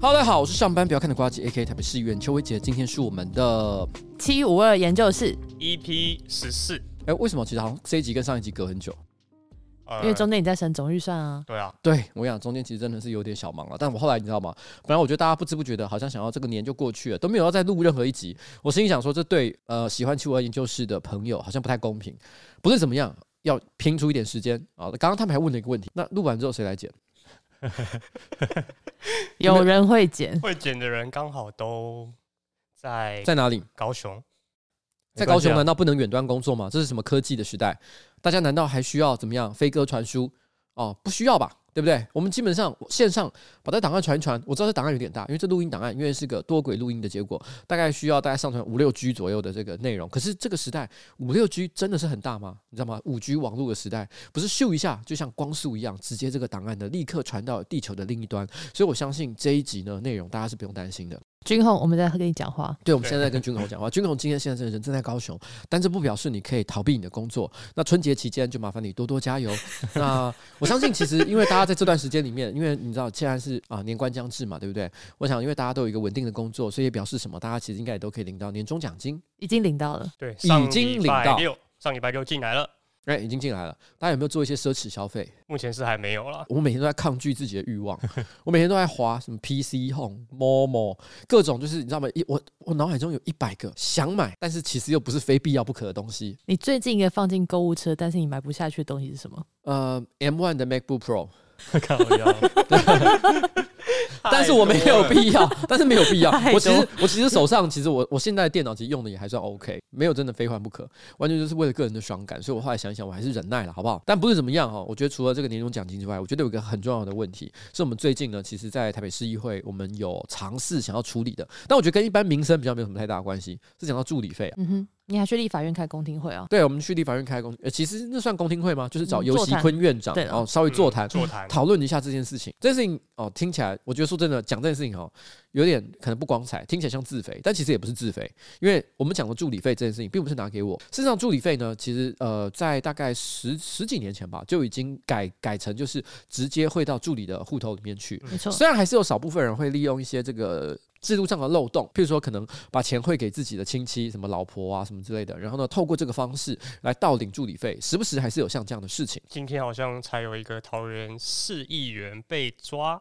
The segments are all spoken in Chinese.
Hello，大家好，我是上班不要看的瓜吉，AK 台北市议员邱威杰。今天是我们的七五二研究室 EP 十四。哎，为什么其实好像这一集跟上一集隔很久？因为中间你在审总预算啊。对啊，对我跟你讲，中间其实真的是有点小忙了。但我后来你知道吗？本来我觉得大家不知不觉的，好像想要这个年就过去了，都没有要再录任何一集。我心里想说，这对呃喜欢七五二研究室的朋友好像不太公平。不是怎么样，要拼出一点时间啊。刚刚他们还问了一个问题，那录完之后谁来剪？有人会剪，会剪的人刚好都在在哪里？高雄，在高雄难道不能远端工作吗？这是什么科技的时代？大家难道还需要怎么样飞鸽传书？哦，不需要吧？对不对？我们基本上线上把这档案传一传，我知道这档案有点大，因为这录音档案因为是个多轨录音的结果，大概需要大概上传五六 G 左右的这个内容。可是这个时代五六 G 真的是很大吗？你知道吗？五 G 网络的时代不是咻一下就像光速一样，直接这个档案的立刻传到地球的另一端。所以我相信这一集呢内容大家是不用担心的。君宏，我们在跟你讲话。对，我们现在在跟君宏讲话。君宏今天现在这个人正在高雄，但这不表示你可以逃避你的工作。那春节期间就麻烦你多多加油。那我相信，其实因为大家在这段时间里面，因为你知道现在是啊年关将至嘛，对不对？我想，因为大家都有一个稳定的工作，所以也表示什么？大家其实应该也都可以领到年终奖金，已经领到了。对，已经领到。上礼拜六进来了。哎，已经进来了。大家有没有做一些奢侈消费？目前是还没有了。我每天都在抗拒自己的欲望，我每天都在划什么 PC Home、Momo，各种就是你知道吗？一我我脑海中有一百个想买，但是其实又不是非必要不可的东西。你最近一个放进购物车，但是你买不下去的东西是什么？呃，M One 的 MacBook Pro。看我要。但是我没有必要，但是没有必要。我其实我其实手上其实我我现在的电脑其实用的也还算 OK，没有真的非换不可，完全就是为了个人的爽感。所以我后来想想，我还是忍耐了，好不好？但不是怎么样哈。我觉得除了这个年终奖金之外，我觉得有一个很重要的问题，是我们最近呢，其实，在台北市议会，我们有尝试想要处理的。但我觉得跟一般民生比较没有什么太大的关系，是讲到助理费啊。嗯哼。你还去立法院开公听会啊？对，我们去立法院开公，呃，其实那算公听会吗？就是找游锡堃院长，然后稍微座谈，座谈讨论一下这件事情。这件事情哦，听起来，我觉得说真的，讲这件事情哦，有点可能不光彩，听起来像自肥，但其实也不是自肥，因为我们讲的助理费这件事情，并不是拿给我。事实上，助理费呢，其实呃，在大概十十几年前吧，就已经改改成就是直接汇到助理的户头里面去。没错，虽然还是有少部分人会利用一些这个。制度上的漏洞，譬如说可能把钱汇给自己的亲戚，什么老婆啊什么之类的，然后呢，透过这个方式来盗领助理费，时不时还是有像这样的事情。今天好像才有一个桃园市议员被抓，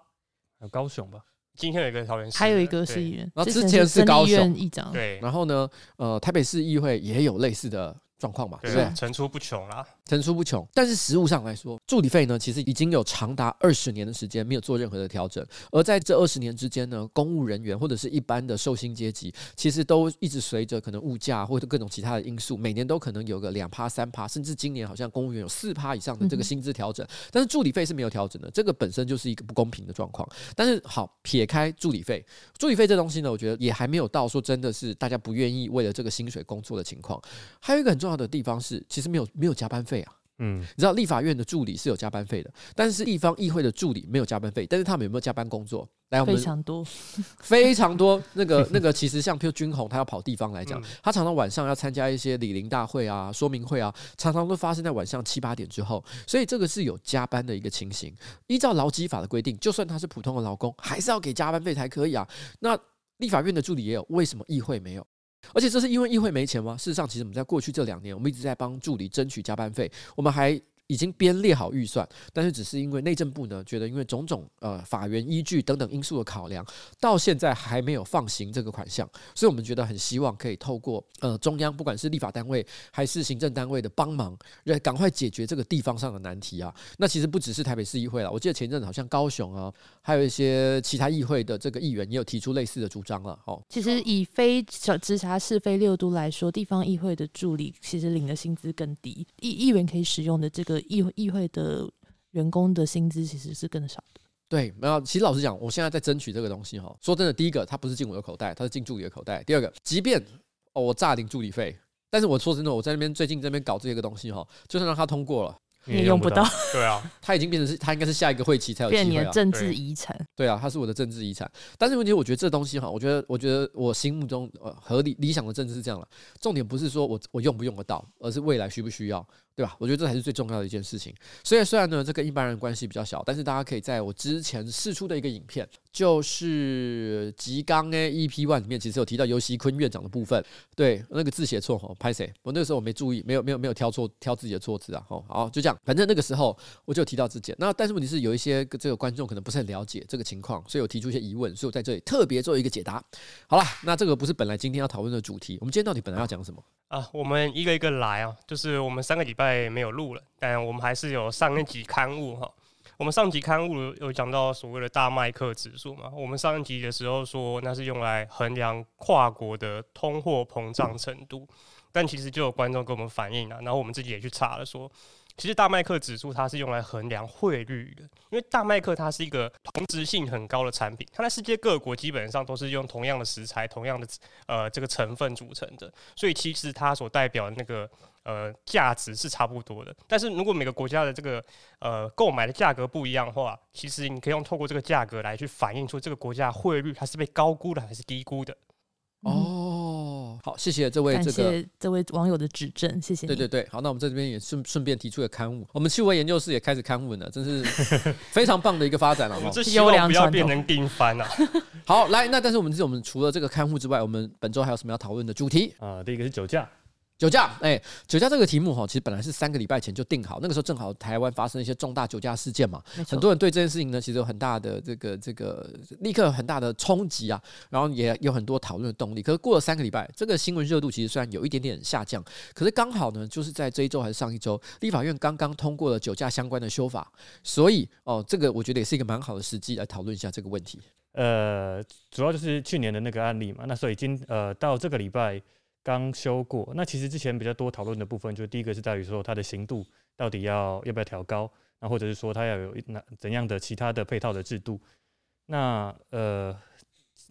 高雄吧？今天有一个桃园市，还有一个市议员，然后之前是高雄议长，对，然后呢，呃，台北市议会也有类似的。状况嘛，对不，对，层出不穷啦，层出不穷。但是实物上来说，助理费呢，其实已经有长达二十年的时间没有做任何的调整。而在这二十年之间呢，公务人员或者是一般的受薪阶级，其实都一直随着可能物价或者各种其他的因素，每年都可能有个两趴、三趴，甚至今年好像公务员有四趴以上的这个薪资调整。但是助理费是没有调整的，这个本身就是一个不公平的状况。但是好，撇开助理费，助理费这东西呢，我觉得也还没有到说真的是大家不愿意为了这个薪水工作的情况。还有一个很重要的地方是。其实没有没有加班费啊，嗯，你知道立法院的助理是有加班费的，但是地方议会的助理没有加班费，但是他们有没有加班工作？来，我们非常多，非常多。那个那个，其实像譬如君宏，他要跑地方来讲，他常常晚上要参加一些李林大会啊、说明会啊，常常都发生在晚上七八点之后，所以这个是有加班的一个情形。依照劳基法的规定，就算他是普通的劳工，还是要给加班费才可以啊。那立法院的助理也有，为什么议会没有？而且这是因为议会没钱吗？事实上，其实我们在过去这两年，我们一直在帮助理争取加班费，我们还。已经编列好预算，但是只是因为内政部呢觉得因为种种呃法源依据等等因素的考量，到现在还没有放行这个款项，所以我们觉得很希望可以透过呃中央不管是立法单位还是行政单位的帮忙，赶快解决这个地方上的难题啊。那其实不只是台北市议会了，我记得前阵子好像高雄啊，还有一些其他议会的这个议员也有提出类似的主张了。哦，其实以非直辖市非六都来说，地方议会的助理其实领的薪资更低，议议员可以使用的这个。议会议会的员工的薪资其实是更少的。对，没有。其实老实讲，我现在在争取这个东西哈。说真的，第一个，它不是进我的口袋，它是进助理的口袋。第二个，即便哦我诈领助理费，但是我说真的，我在那边最近这边搞这些个东西哈，就算让它通过了，你也用不到。对啊，它已经变成是，它应该是下一个会期才有机会。变你的政治遗产。对啊，它是我的政治遗产。但是问题，我觉得这东西哈，我觉得，我觉得我心目中呃合理理想的政治是这样了。重点不是说我我用不用得到，而是未来需不需要。对吧？我觉得这才是最重要的一件事情。所以虽然呢，这跟一般人关系比较小，但是大家可以在我之前释出的一个影片，就是吉冈 A EP One 里面，其实有提到游锡堃院长的部分。对，那个字写错哦，拍谁？我那个时候我没注意，没有没有没有挑错挑自己的错字啊。哦，好，就这样。反正那个时候我就提到这件。那但是问题是，有一些这个观众可能不是很了解这个情况，所以我提出一些疑问，所以我在这里特别做一个解答。好了，那这个不是本来今天要讨论的主题，我们今天到底本来要讲什么？啊，我们一个一个来啊，就是我们三个礼拜没有录了，但我们还是有上一集刊物哈。我们上集刊物有讲到所谓的大麦克指数嘛，我们上一集的时候说那是用来衡量跨国的通货膨胀程度，但其实就有观众跟我们反映了，然后我们自己也去查了说。其实大麦克指数它是用来衡量汇率的，因为大麦克它是一个同质性很高的产品，它在世界各国基本上都是用同样的食材、同样的呃这个成分组成的，所以其实它所代表的那个呃价值是差不多的。但是如果每个国家的这个呃购买的价格不一样的话，其实你可以用透过这个价格来去反映出这个国家汇率它是被高估的还是低估的。哦，好，谢谢这位这个感谢这位网友的指正，谢谢。对对对，好，那我们在这边也顺顺便提出了刊物，我们气味研究室也开始刊物了，真是 非常棒的一个发展了。这希望不要变成定番啊。好，来，那但是我们是我们除了这个刊物之外，我们本周还有什么要讨论的主题啊？第一个是酒驾。酒驾，哎、欸，酒驾这个题目哈，其实本来是三个礼拜前就定好，那个时候正好台湾发生一些重大酒驾事件嘛，很多人对这件事情呢，其实有很大的这个这个立刻有很大的冲击啊，然后也有很多讨论的动力。可是过了三个礼拜，这个新闻热度其实虽然有一点点下降，可是刚好呢，就是在这一周还是上一周，立法院刚刚通过了酒驾相关的修法，所以哦，这个我觉得也是一个蛮好的时机来讨论一下这个问题。呃，主要就是去年的那个案例嘛，那所以今呃到这个礼拜。刚修过，那其实之前比较多讨论的部分，就是第一个是在于说它的刑度到底要要不要调高，那或者是说它要有哪怎样的其他的配套的制度。那呃，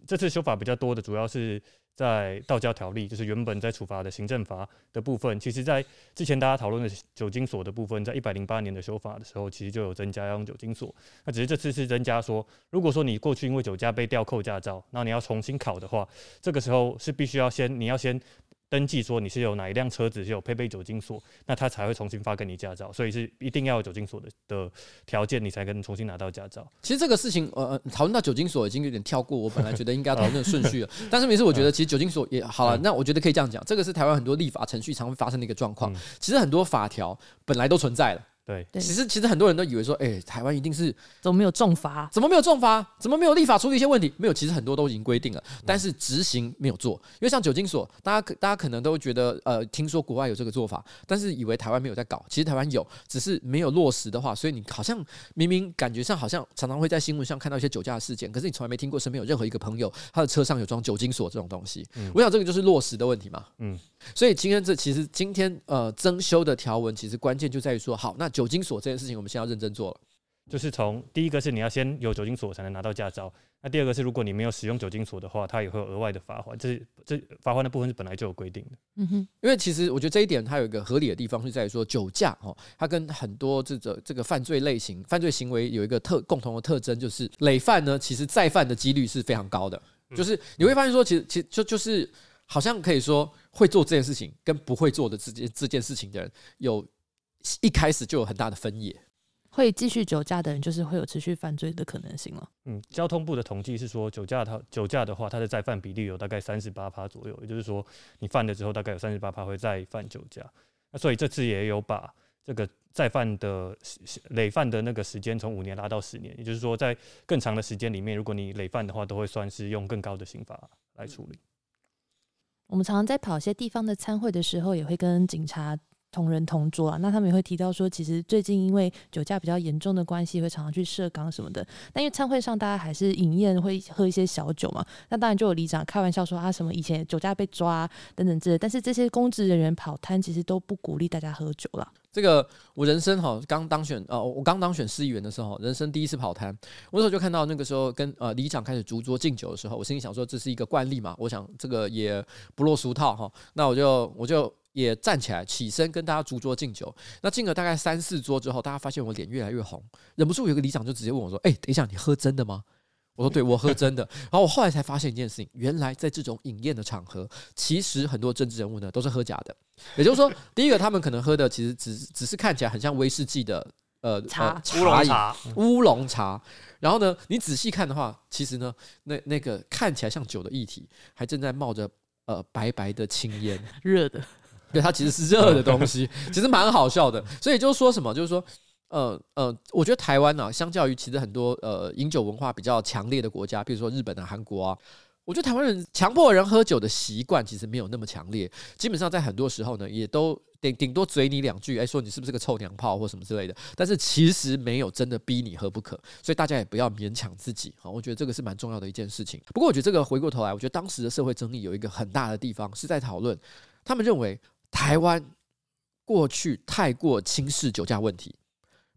这次修法比较多的主要是。在道交条例，就是原本在处罚的行政罚的部分，其实，在之前大家讨论的酒精锁的部分，在一百零八年的修法的时候，其实就有增加要用酒精锁。那只是这次是增加说，如果说你过去因为酒驾被吊扣驾照，那你要重新考的话，这个时候是必须要先你要先。登记说你是有哪一辆车子是有配备酒精锁，那他才会重新发给你驾照，所以是一定要有酒精锁的的条件，你才可能重新拿到驾照。其实这个事情，呃，讨论到酒精锁已经有点跳过我本来觉得应该讨论的顺序了。但是每次我觉得，其实酒精锁也好了，那我觉得可以这样讲，这个是台湾很多立法程序常会发生的一个状况。其实很多法条本来都存在了。对，其实其实很多人都以为说，哎、欸，台湾一定是怎么没有重罚？怎么没有重罚？怎么没有立法处理一些问题？没有，其实很多都已经规定了，但是执行没有做。因为像酒精锁，大家可大家可能都觉得，呃，听说国外有这个做法，但是以为台湾没有在搞。其实台湾有，只是没有落实的话，所以你好像明明感觉上好像常常会在新闻上看到一些酒驾的事件，可是你从来没听过身边有任何一个朋友他的车上有装酒精锁这种东西。嗯、我想这个就是落实的问题嘛。嗯。所以今天这其实今天呃增修的条文，其实关键就在于说，好，那酒精锁这件事情，我们先要认真做了。就是从第一个是你要先有酒精锁才能拿到驾照，那第二个是如果你没有使用酒精锁的话，它也会有额外的罚款。这是这罚款的部分是本来就有规定的。嗯哼，因为其实我觉得这一点它有一个合理的地方是在于说，酒驾哦，它跟很多这个这个犯罪类型、犯罪行为有一个特共同的特征，就是累犯呢，其实再犯的几率是非常高的。就是你会发现说，其实其实就就是。好像可以说，会做这件事情跟不会做的这件这件事情的人，有一开始就有很大的分野。会继续酒驾的人，就是会有持续犯罪的可能性了。嗯，交通部的统计是说，酒驾他酒驾的话，他的再犯比例有大概三十八趴左右，也就是说，你犯了之后，大概有三十八趴会再犯酒驾。那所以这次也有把这个再犯的累犯的那个时间从五年拉到十年，也就是说，在更长的时间里面，如果你累犯的话，都会算是用更高的刑罚来处理。我们常常在跑一些地方的参会的时候，也会跟警察同人同桌啊。那他们也会提到说，其实最近因为酒驾比较严重的关系，会常常去涉港什么的。但因为餐会上大家还是饮宴，会喝一些小酒嘛。那当然就有里长开玩笑说啊，什么以前酒驾被抓等等之类。但是这些公职人员跑摊，其实都不鼓励大家喝酒了。这个我人生哈刚当选呃，我刚当选市议员的时候，人生第一次跑摊，我那时候就看到那个时候跟呃里长开始逐桌敬酒的时候，我心里想说，这是一个惯例嘛，我想这个也不落俗套哈，那我就我就也站起来起身跟大家逐桌敬酒。那敬了大概三四桌之后，大家发现我脸越来越红，忍不住有个里长就直接问我说：“哎，等一下，你喝真的吗？”我说对，我喝真的。然后我后来才发现一件事情，原来在这种饮宴的场合，其实很多政治人物呢都是喝假的。也就是说，第一个他们可能喝的其实只只是看起来很像威士忌的呃茶乌龙茶，乌龙茶。然后呢，你仔细看的话，其实呢，那那个看起来像酒的液体，还正在冒着呃白白的青烟，热的。对，它其实是热的东西，其实蛮好笑的。所以就是说什么，就是说，呃呃，我觉得台湾呢、相较于其实很多呃饮酒文化比较强烈的国家，比如说日本啊、韩国啊，我觉得台湾人强迫人喝酒的习惯其实没有那么强烈。基本上在很多时候呢，也都顶顶多嘴你两句，哎，说你是不是个臭娘炮或什么之类的。但是其实没有真的逼你喝不可，所以大家也不要勉强自己。好，我觉得这个是蛮重要的一件事情。不过我觉得这个回过头来，我觉得当时的社会争议有一个很大的地方是在讨论，他们认为。台湾过去太过轻视酒驾问题，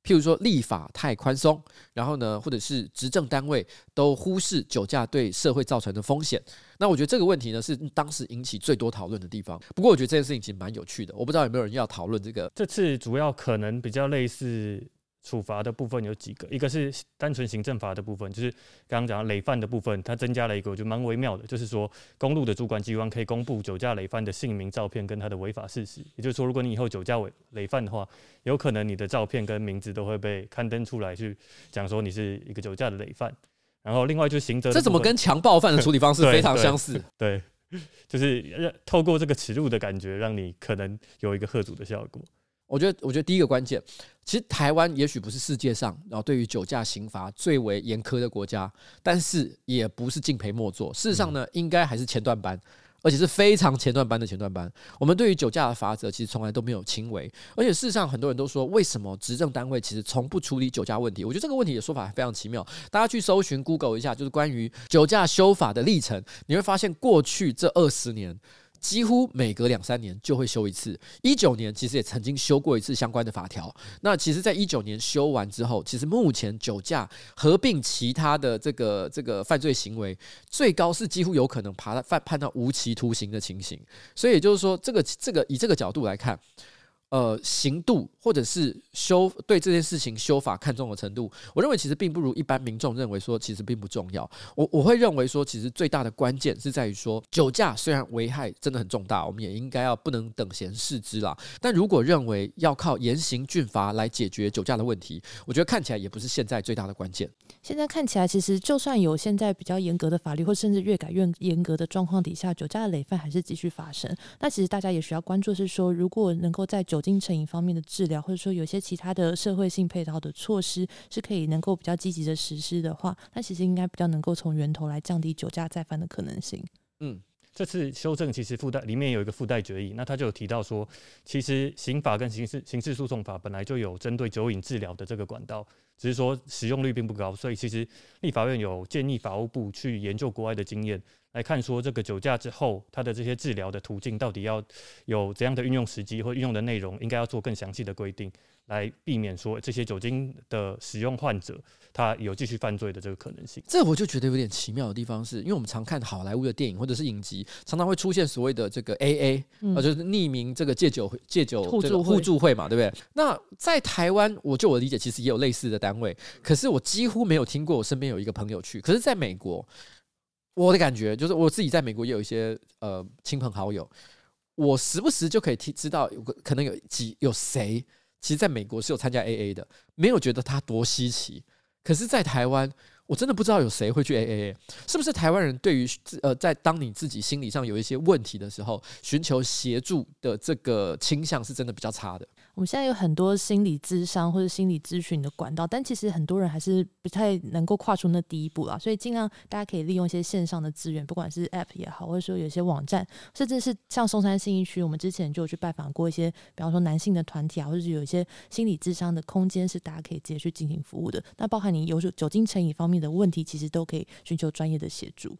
譬如说立法太宽松，然后呢，或者是执政单位都忽视酒驾对社会造成的风险。那我觉得这个问题呢，是当时引起最多讨论的地方。不过，我觉得这件事情其实蛮有趣的。我不知道有没有人要讨论这个。这次主要可能比较类似。处罚的部分有几个，一个是单纯行政罚的部分，就是刚刚讲的累犯的部分，它增加了一个我觉得蛮微妙的，就是说公路的主管机关可以公布酒驾累犯的姓名、照片跟他的违法事实。也就是说，如果你以后酒驾累累犯的话，有可能你的照片跟名字都会被刊登出来，去讲说你是一个酒驾的累犯。然后另外就是刑责，这怎么跟强暴犯的处理方式非常相似？对，对，就是让透过这个耻辱的感觉，让你可能有一个吓阻的效果。我觉得，我觉得第一个关键，其实台湾也许不是世界上然后对于酒驾刑罚最为严苛的国家，但是也不是敬陪末座。事实上呢，应该还是前段班，而且是非常前段班的前段班。我们对于酒驾的罚则其实从来都没有轻微，而且事实上很多人都说，为什么执政单位其实从不处理酒驾问题？我觉得这个问题的说法非常奇妙。大家去搜寻 Google 一下，就是关于酒驾修法的历程，你会发现过去这二十年。几乎每隔两三年就会修一次。一九年其实也曾经修过一次相关的法条。那其实，在一九年修完之后，其实目前酒驾合并其他的这个这个犯罪行为，最高是几乎有可能判判判到无期徒刑的情形。所以也就是说，这个这个以这个角度来看。呃，刑度或者是修对这件事情修法看重的程度，我认为其实并不如一般民众认为说，其实并不重要。我我会认为说，其实最大的关键是在于说，酒驾虽然危害真的很重大，我们也应该要不能等闲视之啦。但如果认为要靠严刑峻法来解决酒驾的问题，我觉得看起来也不是现在最大的关键。现在看起来，其实就算有现在比较严格的法律，或甚至越改越严格的状况底下，酒驾的累犯还是继续发生。那其实大家也需要关注是说，如果能够在酒酒精成瘾方面的治疗，或者说有些其他的社会性配套的措施，是可以能够比较积极的实施的话，那其实应该比较能够从源头来降低酒驾再犯的可能性。嗯，这次修正其实附带里面有一个附带决议，那他就有提到说，其实刑法跟刑事刑事诉讼法本来就有针对酒瘾治疗的这个管道，只是说使用率并不高，所以其实立法院有建议法务部去研究国外的经验。来看说这个酒驾之后，它的这些治疗的途径到底要有怎样的运用时机或运用的内容，应该要做更详细的规定，来避免说这些酒精的使用患者他有继续犯罪的这个可能性。这我就觉得有点奇妙的地方是，因为我们常看好莱坞的电影或者是影集，常常会出现所谓的这个 AA，呃、嗯，就是匿名这个戒酒戒酒互助互助会嘛，对不对？那在台湾，我就我理解，其实也有类似的单位，可是我几乎没有听过我身边有一个朋友去。可是在美国。我的感觉就是，我自己在美国也有一些呃亲朋好友，我时不时就可以听知道有个可能有几有谁，其实在美国是有参加 AA 的，没有觉得它多稀奇。可是，在台湾，我真的不知道有谁会去 AA，是不是台湾人对于呃，在当你自己心理上有一些问题的时候，寻求协助的这个倾向是真的比较差的。我们现在有很多心理咨商或者心理咨询的管道，但其实很多人还是不太能够跨出那第一步啦。所以尽量大家可以利用一些线上的资源，不管是 App 也好，或者说有些网站，甚至是像松山信义区，我们之前就有去拜访过一些，比方说男性的团体啊，或者是有一些心理咨商的空间，是大家可以直接去进行服务的。那包含你有酒精成瘾方面的问题，其实都可以寻求专业的协助。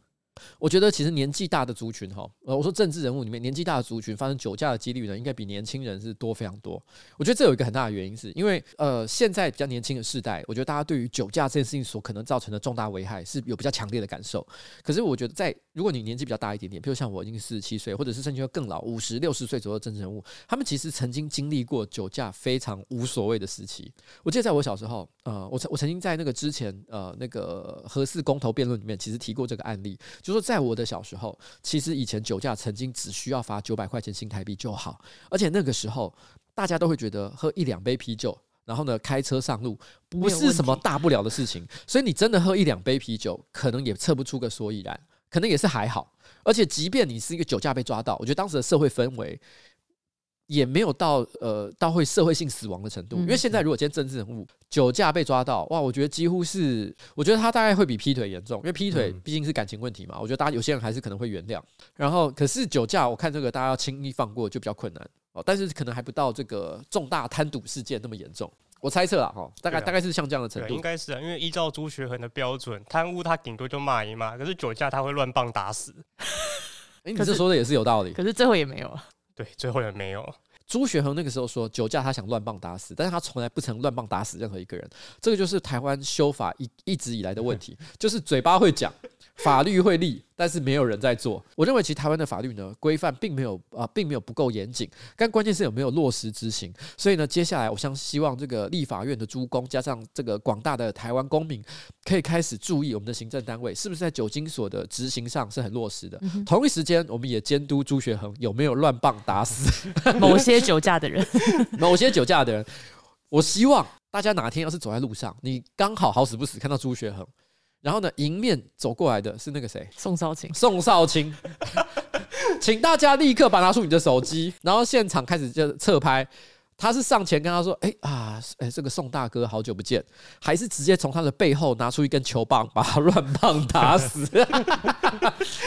我觉得其实年纪大的族群哈，呃，我说政治人物里面年纪大的族群发生酒驾的几率呢，应该比年轻人是多非常多。我觉得这有一个很大的原因，是因为呃，现在比较年轻的世代，我觉得大家对于酒驾这件事情所可能造成的重大危害是有比较强烈的感受。可是我觉得在如果你年纪比较大一点点，比如像我已经四十七岁，或者是甚至更老五十六十岁左右的政治人物，他们其实曾经经历过酒驾非常无所谓的时期。我记得在我小时候，呃，我曾我曾经在那个之前呃那个核四公投辩论里面，其实提过这个案例。说在我的小时候，其实以前酒驾曾经只需要罚九百块钱新台币就好，而且那个时候大家都会觉得喝一两杯啤酒，然后呢开车上路不是什么大不了的事情，所以你真的喝一两杯啤酒，可能也测不出个所以然，可能也是还好。而且即便你是一个酒驾被抓到，我觉得当时的社会氛围。也没有到呃到会社会性死亡的程度，因为现在如果今天政治人物酒驾被抓到，哇，我觉得几乎是，我觉得他大概会比劈腿严重，因为劈腿毕竟是感情问题嘛，我觉得大家有些人还是可能会原谅。然后，可是酒驾，我看这个大家要轻易放过就比较困难哦，但是可能还不到这个重大贪赌事件那么严重，我猜测啊哈，大概、啊、大概是像这样的程度，应该是啊，因为依照朱学恒的标准，贪污他顶多就骂一骂，可是酒驾他会乱棒打死。哎、欸，你这说的也是有道理，可是最后也没有啊。对，最后也没有。朱学恒那个时候说酒驾他想乱棒打死，但是他从来不曾乱棒打死任何一个人。这个就是台湾修法一一直以来的问题，就是嘴巴会讲。法律会立，但是没有人在做。我认为，其实台湾的法律呢，规范并没有啊、呃，并没有不够严谨，但关键是有没有落实执行。所以呢，接下来我相希望这个立法院的诸公，加上这个广大的台湾公民，可以开始注意我们的行政单位是不是在酒精所的执行上是很落实的。嗯、同一时间，我们也监督朱学恒有没有乱棒打死 某些酒驾的人，某些酒驾的人。我希望大家哪天要是走在路上，你刚好好死不死看到朱学恒。然后呢，迎面走过来的是那个谁？宋少卿。宋少卿，请大家立刻把拿出你的手机，然后现场开始就侧拍。他是上前跟他说：“哎啊，哎，这个宋大哥好久不见。”还是直接从他的背后拿出一根球棒，把他乱棒打死。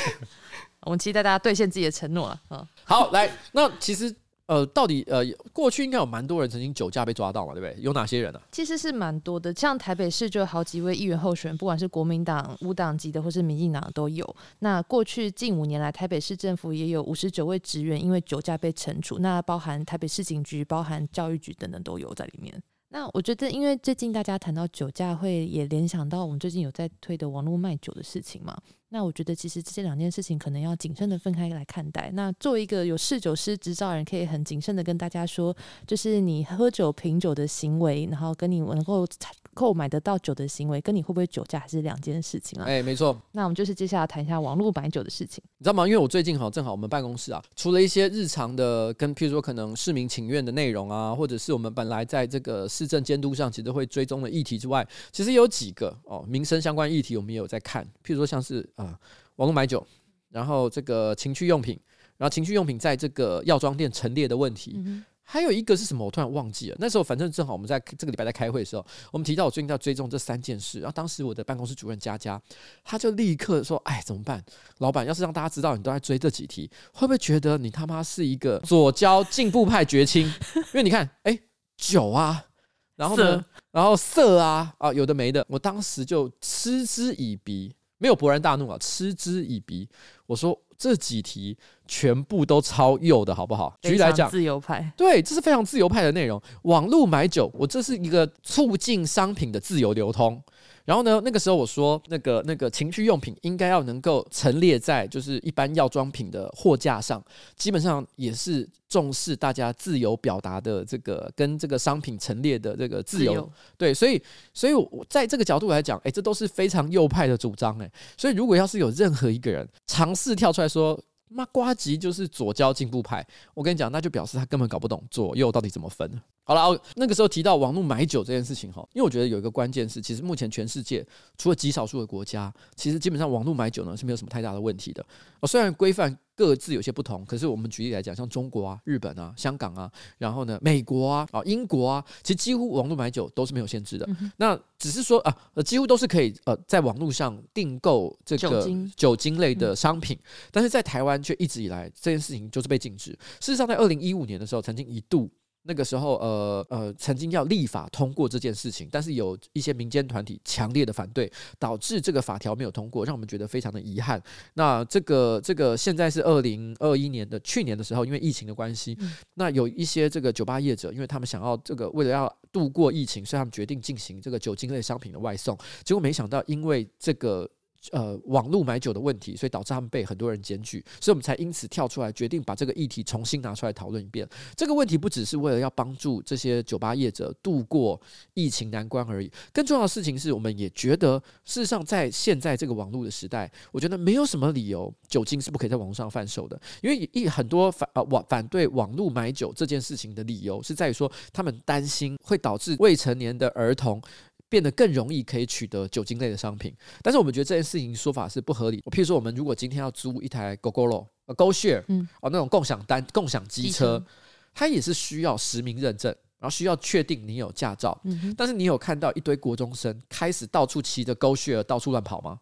我们期待大家兑现自己的承诺了。嗯，好，来，那其实。呃，到底呃，过去应该有蛮多人曾经酒驾被抓到嘛，对不对？有哪些人呢、其实是蛮多的，像台北市就有好几位议员候选人，不管是国民党、无党籍的，或是民进党都有。那过去近五年来，台北市政府也有五十九位职员因为酒驾被惩处，那包含台北市警局、包含教育局等等都有在里面。那我觉得，因为最近大家谈到酒驾，会也联想到我们最近有在推的网络卖酒的事情嘛。那我觉得，其实这两件事情可能要谨慎的分开来看待。那作为一个有侍酒师执照人，可以很谨慎的跟大家说，就是你喝酒品酒的行为，然后跟你能够购买得到酒的行为，跟你会不会酒驾还是两件事情啊。哎，没错。那我们就是接下来谈一下网络买酒的事情，你知道吗？因为我最近好正好我们办公室啊，除了一些日常的跟譬如说可能市民请愿的内容啊，或者是我们本来在这个市政监督上其实会追踪的议题之外，其实有几个哦民生相关议题我们也有在看，譬如说像是啊。网络买酒，然后这个情趣用品，然后情趣用品在这个药妆店陈列的问题，嗯、还有一个是什么？我突然忘记了。那时候反正正好我们在这个礼拜在开会的时候，我们提到我最近在追踪这三件事，然后当时我的办公室主任佳佳，他就立刻说：“哎，怎么办？老板，要是让大家知道你都在追这几题，会不会觉得你他妈是一个左交进步派绝亲？因为你看，哎，酒啊，然后呢，然后色啊，啊，有的没的，我当时就嗤之以鼻。”没有勃然大怒啊，嗤之以鼻。我说这几题全部都超右的，好不好？举例来讲，自由派，对，这是非常自由派的内容。网络买酒，我这是一个促进商品的自由流通。然后呢，那个时候我说，那个那个情趣用品应该要能够陈列在就是一般药妆品的货架上，基本上也是重视大家自由表达的这个跟这个商品陈列的这个自由。自由对，所以所以我在这个角度来讲，哎，这都是非常右派的主张，哎，所以如果要是有任何一个人尝试跳出来说，妈瓜吉就是左交进步派，我跟你讲，那就表示他根本搞不懂左右到底怎么分。好了，那个时候提到网络买酒这件事情哈，因为我觉得有一个关键是，其实目前全世界除了极少数的国家，其实基本上网络买酒呢是没有什么太大的问题的。哦，虽然规范各自有些不同，可是我们举例来讲，像中国啊、日本啊、香港啊，然后呢美国啊、啊英国啊，其实几乎网络买酒都是没有限制的。嗯、那只是说啊，呃，几乎都是可以呃在网络上订购这个酒精，酒精类的商品，嗯、但是在台湾却一直以来这件事情就是被禁止。事实上，在二零一五年的时候，曾经一度。那个时候，呃呃，曾经要立法通过这件事情，但是有一些民间团体强烈的反对，导致这个法条没有通过，让我们觉得非常的遗憾。那这个这个现在是二零二一年的去年的时候，因为疫情的关系，那有一些这个酒吧业者，因为他们想要这个为了要度过疫情，所以他们决定进行这个酒精类商品的外送，结果没想到因为这个。呃，网络买酒的问题，所以导致他们被很多人检举，所以我们才因此跳出来决定把这个议题重新拿出来讨论一遍。这个问题不只是为了要帮助这些酒吧业者度过疫情难关而已，更重要的事情是，我们也觉得，事实上在现在这个网络的时代，我觉得没有什么理由酒精是不可以在网络上贩售的，因为一很多反呃网反对网络买酒这件事情的理由是在于说，他们担心会导致未成年的儿童。变得更容易可以取得酒精类的商品，但是我们觉得这件事情说法是不合理。譬如说，我们如果今天要租一台 Gogoro、GoShare，嗯，哦，那种共享单、共享机车，它也是需要实名认证，然后需要确定你有驾照。但是你有看到一堆国中生开始到处骑着 GoShare 到处乱跑吗？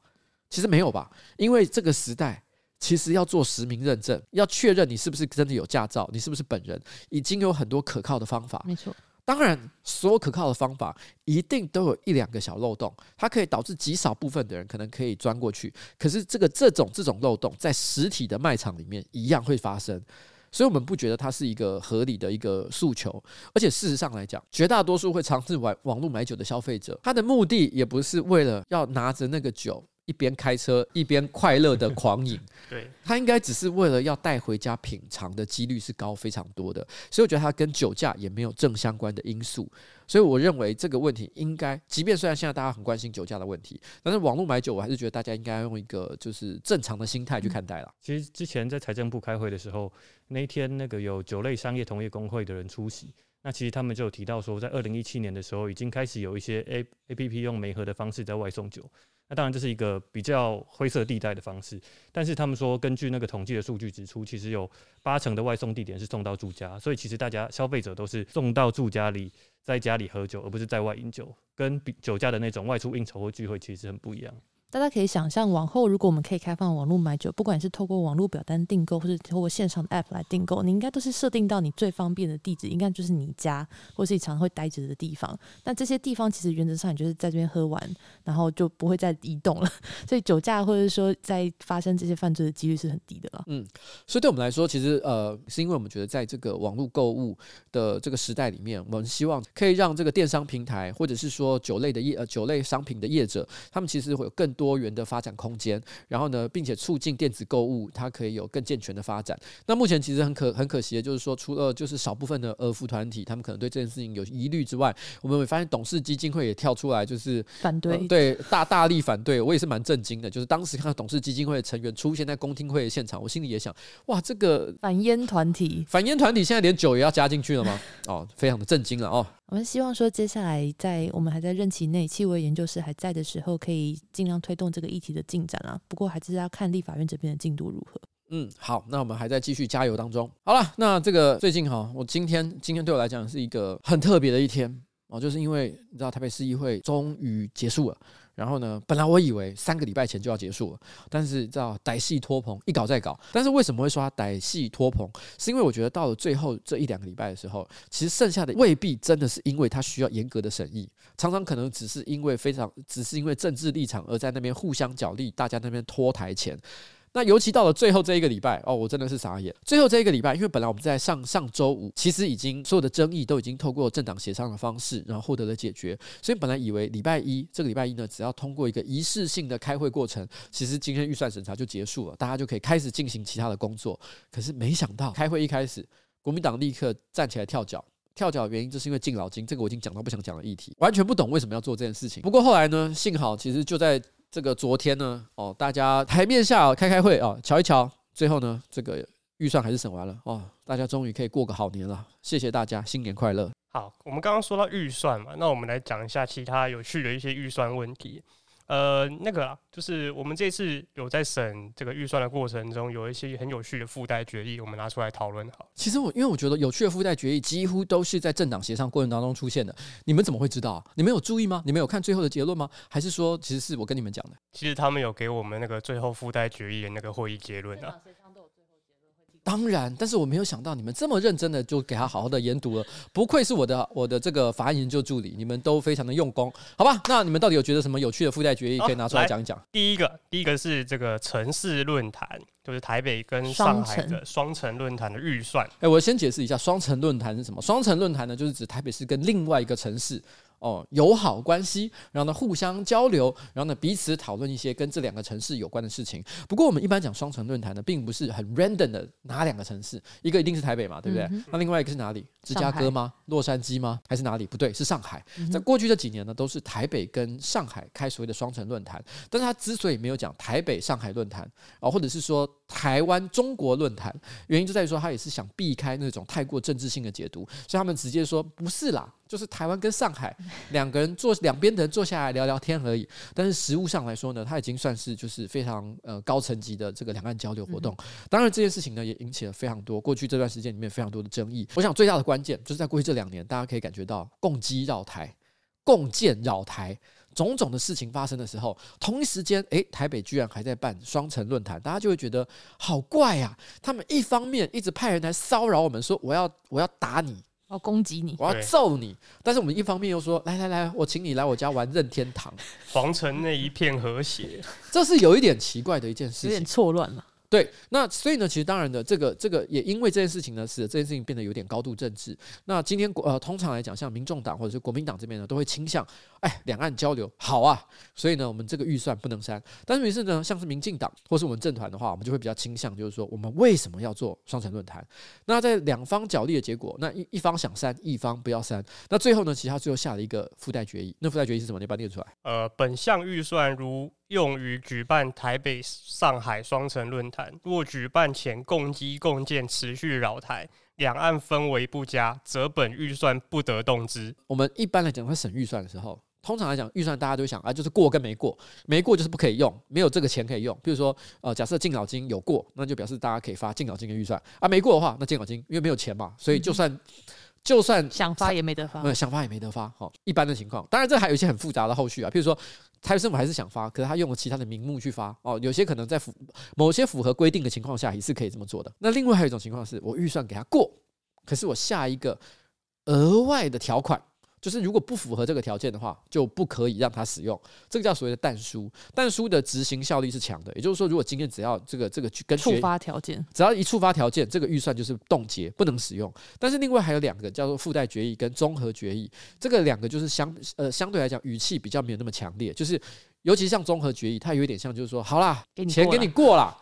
其实没有吧，因为这个时代其实要做实名认证，要确认你是不是真的有驾照，你是不是本人，已经有很多可靠的方法。没错。当然，所有可靠的方法一定都有一两个小漏洞，它可以导致极少部分的人可能可以钻过去。可是，这个这种这种漏洞在实体的卖场里面一样会发生，所以我们不觉得它是一个合理的一个诉求。而且，事实上来讲，绝大多数会尝试玩网络买酒的消费者，他的目的也不是为了要拿着那个酒。一边开车一边快乐的狂饮，对，他应该只是为了要带回家品尝的几率是高非常多的，所以我觉得他跟酒驾也没有正相关的因素，所以我认为这个问题应该，即便虽然现在大家很关心酒驾的问题，但是网络买酒，我还是觉得大家应该用一个就是正常的心态去看待了。其实之前在财政部开会的时候，那一天那个有酒类商业同业工会的人出席，那其实他们就有提到说，在二零一七年的时候，已经开始有一些 A A P P 用媒合的方式在外送酒。那当然，这是一个比较灰色地带的方式，但是他们说，根据那个统计的数据指出，其实有八成的外送地点是送到住家，所以其实大家消费者都是送到住家里，在家里喝酒，而不是在外饮酒，跟比酒驾的那种外出应酬或聚会其实很不一样。大家可以想象，往后如果我们可以开放网络买酒，不管是透过网络表单订购，或是透过线上的 App 来订购，你应该都是设定到你最方便的地址，应该就是你家，或是你常常会待着的地方。那这些地方其实原则上你就是在这边喝完，然后就不会再移动了。所以酒驾或者说在发生这些犯罪的几率是很低的了。嗯，所以对我们来说，其实呃，是因为我们觉得在这个网络购物的这个时代里面，我们希望可以让这个电商平台，或者是说酒类的业呃酒类商品的业者，他们其实会有更多元的发展。空间，然后呢，并且促进电子购物，它可以有更健全的发展。那目前其实很可很可惜的，就是说，除了就是少部分的儿福团体，他们可能对这件事情有疑虑之外，我们会发现董事基金会也跳出来，就是反对，呃、对大大力反对。我也是蛮震惊的，就是当时看到董事基金会的成员出现在公听会的现场，我心里也想，哇，这个反烟团体，反烟团体现在连酒也要加进去了吗？哦，非常的震惊了哦。我们希望说，接下来在我们还在任期内，气味研究室还在的时候，可以尽量推动这个议题的进展啊。不过还是要看立法院这边的进度如何。嗯，好，那我们还在继续加油当中。好了，那这个最近哈，我今天今天对我来讲是一个很特别的一天哦，就是因为你知道台北市议会终于结束了。然后呢，本来我以为三个礼拜前就要结束了，但是知道歹戏拖棚，一搞再搞。但是为什么会说他歹戏拖棚？是因为我觉得到了最后这一两个礼拜的时候，其实剩下的未必真的是因为他需要严格的审议，常常可能只是因为非常，只是因为政治立场而在那边互相角力，大家那边拖台前。那尤其到了最后这一个礼拜哦，我真的是傻眼。最后这一个礼拜，因为本来我们在上上周五，其实已经所有的争议都已经透过政党协商的方式，然后获得了解决。所以本来以为礼拜一这个礼拜一呢，只要通过一个仪式性的开会过程，其实今天预算审查就结束了，大家就可以开始进行其他的工作。可是没想到，开会一开始，国民党立刻站起来跳脚。跳脚的原因就是因为敬老金，这个我已经讲到不想讲的议题，完全不懂为什么要做这件事情。不过后来呢，幸好其实就在。这个昨天呢，哦，大家台面下开开会啊，瞧一瞧，最后呢，这个预算还是审完了哦，大家终于可以过个好年了，谢谢大家，新年快乐。好，我们刚刚说到预算嘛，那我们来讲一下其他有趣的一些预算问题。呃，那个啊，就是我们这次有在审这个预算的过程中，有一些很有趣的附带决议，我们拿出来讨论。好，其实我因为我觉得有趣的附带决议几乎都是在政党协商过程当中出现的，你们怎么会知道？你们有注意吗？你们有看最后的结论吗？还是说其实是我跟你们讲的？其实他们有给我们那个最后附带决议的那个会议结论啊。当然，但是我没有想到你们这么认真的就给他好好的研读了，不愧是我的我的这个法案研究助理，你们都非常的用功，好吧？那你们到底有觉得什么有趣的附带决议可以拿出来讲一讲？第一个，第一个是这个城市论坛，就是台北跟上海的双城论坛的预算。哎，我先解释一下，双城论坛是什么？双城论坛呢，就是指台北市跟另外一个城市。哦，友好关系，然后呢，互相交流，然后呢，彼此讨论一些跟这两个城市有关的事情。不过，我们一般讲双城论坛呢，并不是很 random 的哪两个城市，一个一定是台北嘛，对不对？嗯、那另外一个是哪里？芝加哥吗？洛杉矶吗？还是哪里？不对，是上海。在过去这几年呢，都是台北跟上海开所谓的双城论坛。但是他之所以没有讲台北上海论坛啊，或者是说台湾中国论坛，原因就在于说他也是想避开那种太过政治性的解读，所以他们直接说不是啦。就是台湾跟上海两个人坐两边的人坐下来聊聊天而已，但是实物上来说呢，它已经算是就是非常呃高层级的这个两岸交流活动。当然这件事情呢也引起了非常多过去这段时间里面非常多的争议。我想最大的关键就是在过去这两年，大家可以感觉到共机绕台、共建绕台种种的事情发生的时候，同一时间，诶，台北居然还在办双城论坛，大家就会觉得好怪呀。他们一方面一直派人来骚扰我们，说我要我要打你。我要攻击你，我要揍你，但是我们一方面又说，来来来，我请你来我家玩任天堂，皇城那一片和谐，这是有一点奇怪的一件事情，有点错乱了。对，那所以呢，其实当然的，这个这个也因为这件事情呢，使得这件事情变得有点高度政治。那今天国呃，通常来讲，像民众党或者是国民党这边呢，都会倾向，哎，两岸交流好啊，所以呢，我们这个预算不能删。但是于是呢，像是民进党或是我们政团的话，我们就会比较倾向，就是说，我们为什么要做双城论坛？那在两方角力的结果，那一一方想删，一方不要删。那最后呢，其实他最后下了一个附带决议。那附带决议是什么？你把它念出来。呃，本项预算如。用于举办台北、上海双城论坛。若举办前共机共建持续扰台，两岸氛围不佳，则本预算不得动之。我们一般来讲，在审预算的时候，通常来讲，预算大家都想啊，就是过跟没过，没过就是不可以用，没有这个钱可以用。比如说，呃，假设敬老金有过，那就表示大家可以发敬老金的预算啊；没过的话，那敬老金因为没有钱嘛，所以就算、嗯、就算想发也没得发，没有想发也没得发。好，一般的情况，当然这还有一些很复杂的后续啊，譬如说。台北政府还是想发，可是他用了其他的名目去发哦。有些可能在符某些符合规定的情况下，也是可以这么做的。那另外还有一种情况是，我预算给他过，可是我下一个额外的条款。就是如果不符合这个条件的话，就不可以让他使用。这个叫所谓的但书，但书的执行效力是强的。也就是说，如果今天只要这个这个跟触发条件，只要一触发条件，这个预算就是冻结，不能使用。但是另外还有两个叫做附带决议跟综合决议，这个两个就是相呃相对来讲语气比较没有那么强烈。就是尤其像综合决议，它有一点像就是说，好啦，钱给你过了。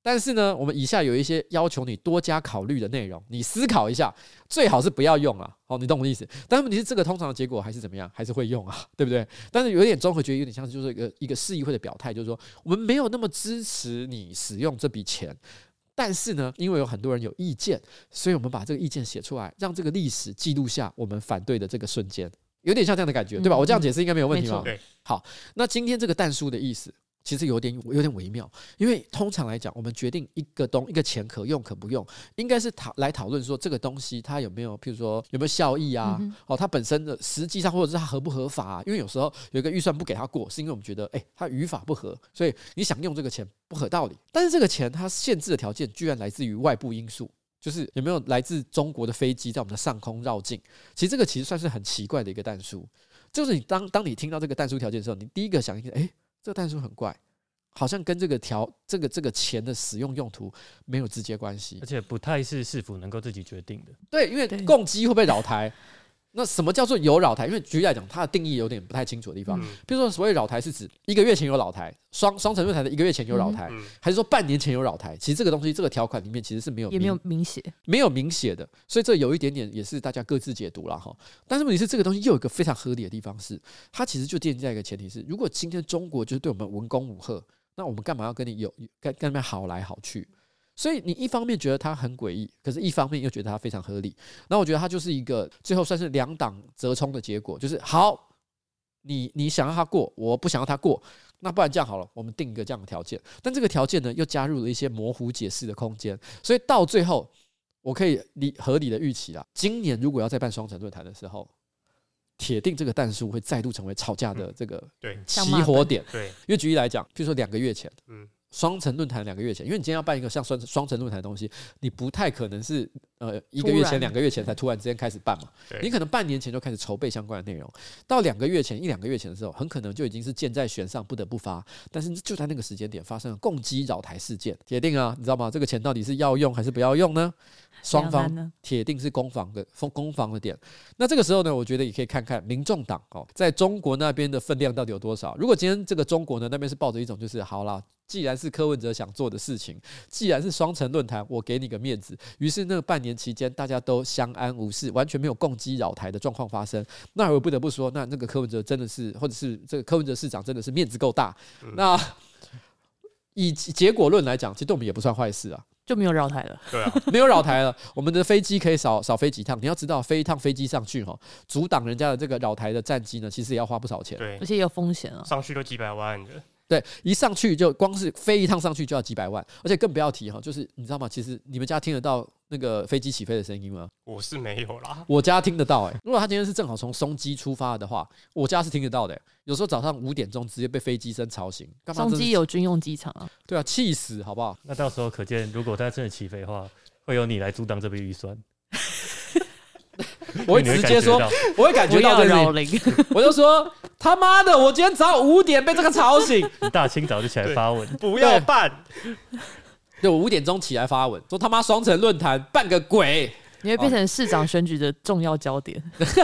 但是呢，我们以下有一些要求你多加考虑的内容，你思考一下，最好是不要用啊。好，你懂我的意思？但是问题是，这个通常的结果还是怎么样？还是会用啊，对不对？但是有点综合决议，有点像是就是一个一个市议会的表态，就是说我们没有那么支持你使用这笔钱，但是呢，因为有很多人有意见，所以我们把这个意见写出来，让这个历史记录下我们反对的这个瞬间，有点像这样的感觉，对吧？我这样解释应该没有问题吧？对。好，那今天这个弹书的意思。其实有点有点微妙，因为通常来讲，我们决定一个东一个钱可用可不用，应该是讨来讨论说这个东西它有没有，譬如说有没有效益啊？嗯、哦，它本身的实际上或者是它合不合法啊？因为有时候有一个预算不给他过，是因为我们觉得哎，它语法不合，所以你想用这个钱不合道理。但是这个钱它限制的条件居然来自于外部因素，就是有没有来自中国的飞机在我们的上空绕境？其实这个其实算是很奇怪的一个弹书，就是你当当你听到这个弹书条件的时候，你第一个想一个哎。这个但书很怪，好像跟这个条这个这个钱的使用用途没有直接关系，而且不太是市府能够自己决定的。对，因为共机会不会扰台？那什么叫做有扰台？因为举例来讲，它的定义有点不太清楚的地方。比如说，所谓扰台是指一个月前有扰台，双双城论坛的一个月前有扰台，还是说半年前有扰台？其实这个东西，这个条款里面其实是没有也没有明写，没有明写的。所以这有一点点也是大家各自解读了哈。但是问题是，这个东西又有一个非常合理的地方是，它其实就建立在一个前提是，如果今天中国就是对我们文攻武吓，那我们干嘛要跟你有跟跟他们好来好去？所以你一方面觉得它很诡异，可是一方面又觉得它非常合理。那我觉得它就是一个最后算是两党折冲的结果，就是好，你你想要它过，我不想要它过，那不然这样好了，我们定一个这样的条件。但这个条件呢，又加入了一些模糊解释的空间。所以到最后，我可以理合理的预期啊，今年如果要再办双城论坛的时候，铁定这个弹书会再度成为吵架的这个对起火点。对，因为举例来讲，譬如说两个月前，嗯。双城论坛两个月前，因为你今天要办一个像双双城论坛的东西，你不太可能是呃一个月前、两个月前才突然之间开始办嘛。你可能半年前就开始筹备相关的内容，到两个月前、一两个月前的时候，很可能就已经是箭在弦上，不得不发。但是就在那个时间点发生了共机扰台事件，铁定啊，你知道吗？这个钱到底是要用还是不要用呢？双方铁定是攻防的攻防的点。那这个时候呢，我觉得也可以看看民众党哦，在中国那边的分量到底有多少。如果今天这个中国呢那边是抱着一种就是好啦。既然是柯文哲想做的事情，既然是双城论坛，我给你个面子。于是那个半年期间，大家都相安无事，完全没有共机扰台的状况发生。那我不得不说，那那个柯文哲真的是，或者是这个柯文哲市长真的是面子够大。那以结果论来讲，其实对我们也不算坏事啊，就没有扰台了。对啊，没有扰台了，我们的飞机可以少少飞几趟。你要知道，飞一趟飞机上去哈，阻挡人家的这个扰台的战机呢，其实也要花不少钱。对，而且也有风险啊，上去都几百万的。对，一上去就光是飞一趟上去就要几百万，而且更不要提哈，就是你知道吗？其实你们家听得到那个飞机起飞的声音吗？我是没有啦，我家听得到哎、欸。如果他今天是正好从松机出发的话，我家是听得到的、欸。有时候早上五点钟直接被飞机声吵醒。松机有军用机场啊？对啊，气死好不好？那到时候可见，如果他真的起飞的话，会有你来阻挡这笔预算。我会直接说，我会感觉到这里，我就说他妈的，我今天早上五点被这个吵醒，一大清早就起来发文，不要办，就五点钟起来发文，说他妈双城论坛办个鬼。你会变成市长选举的重要焦点，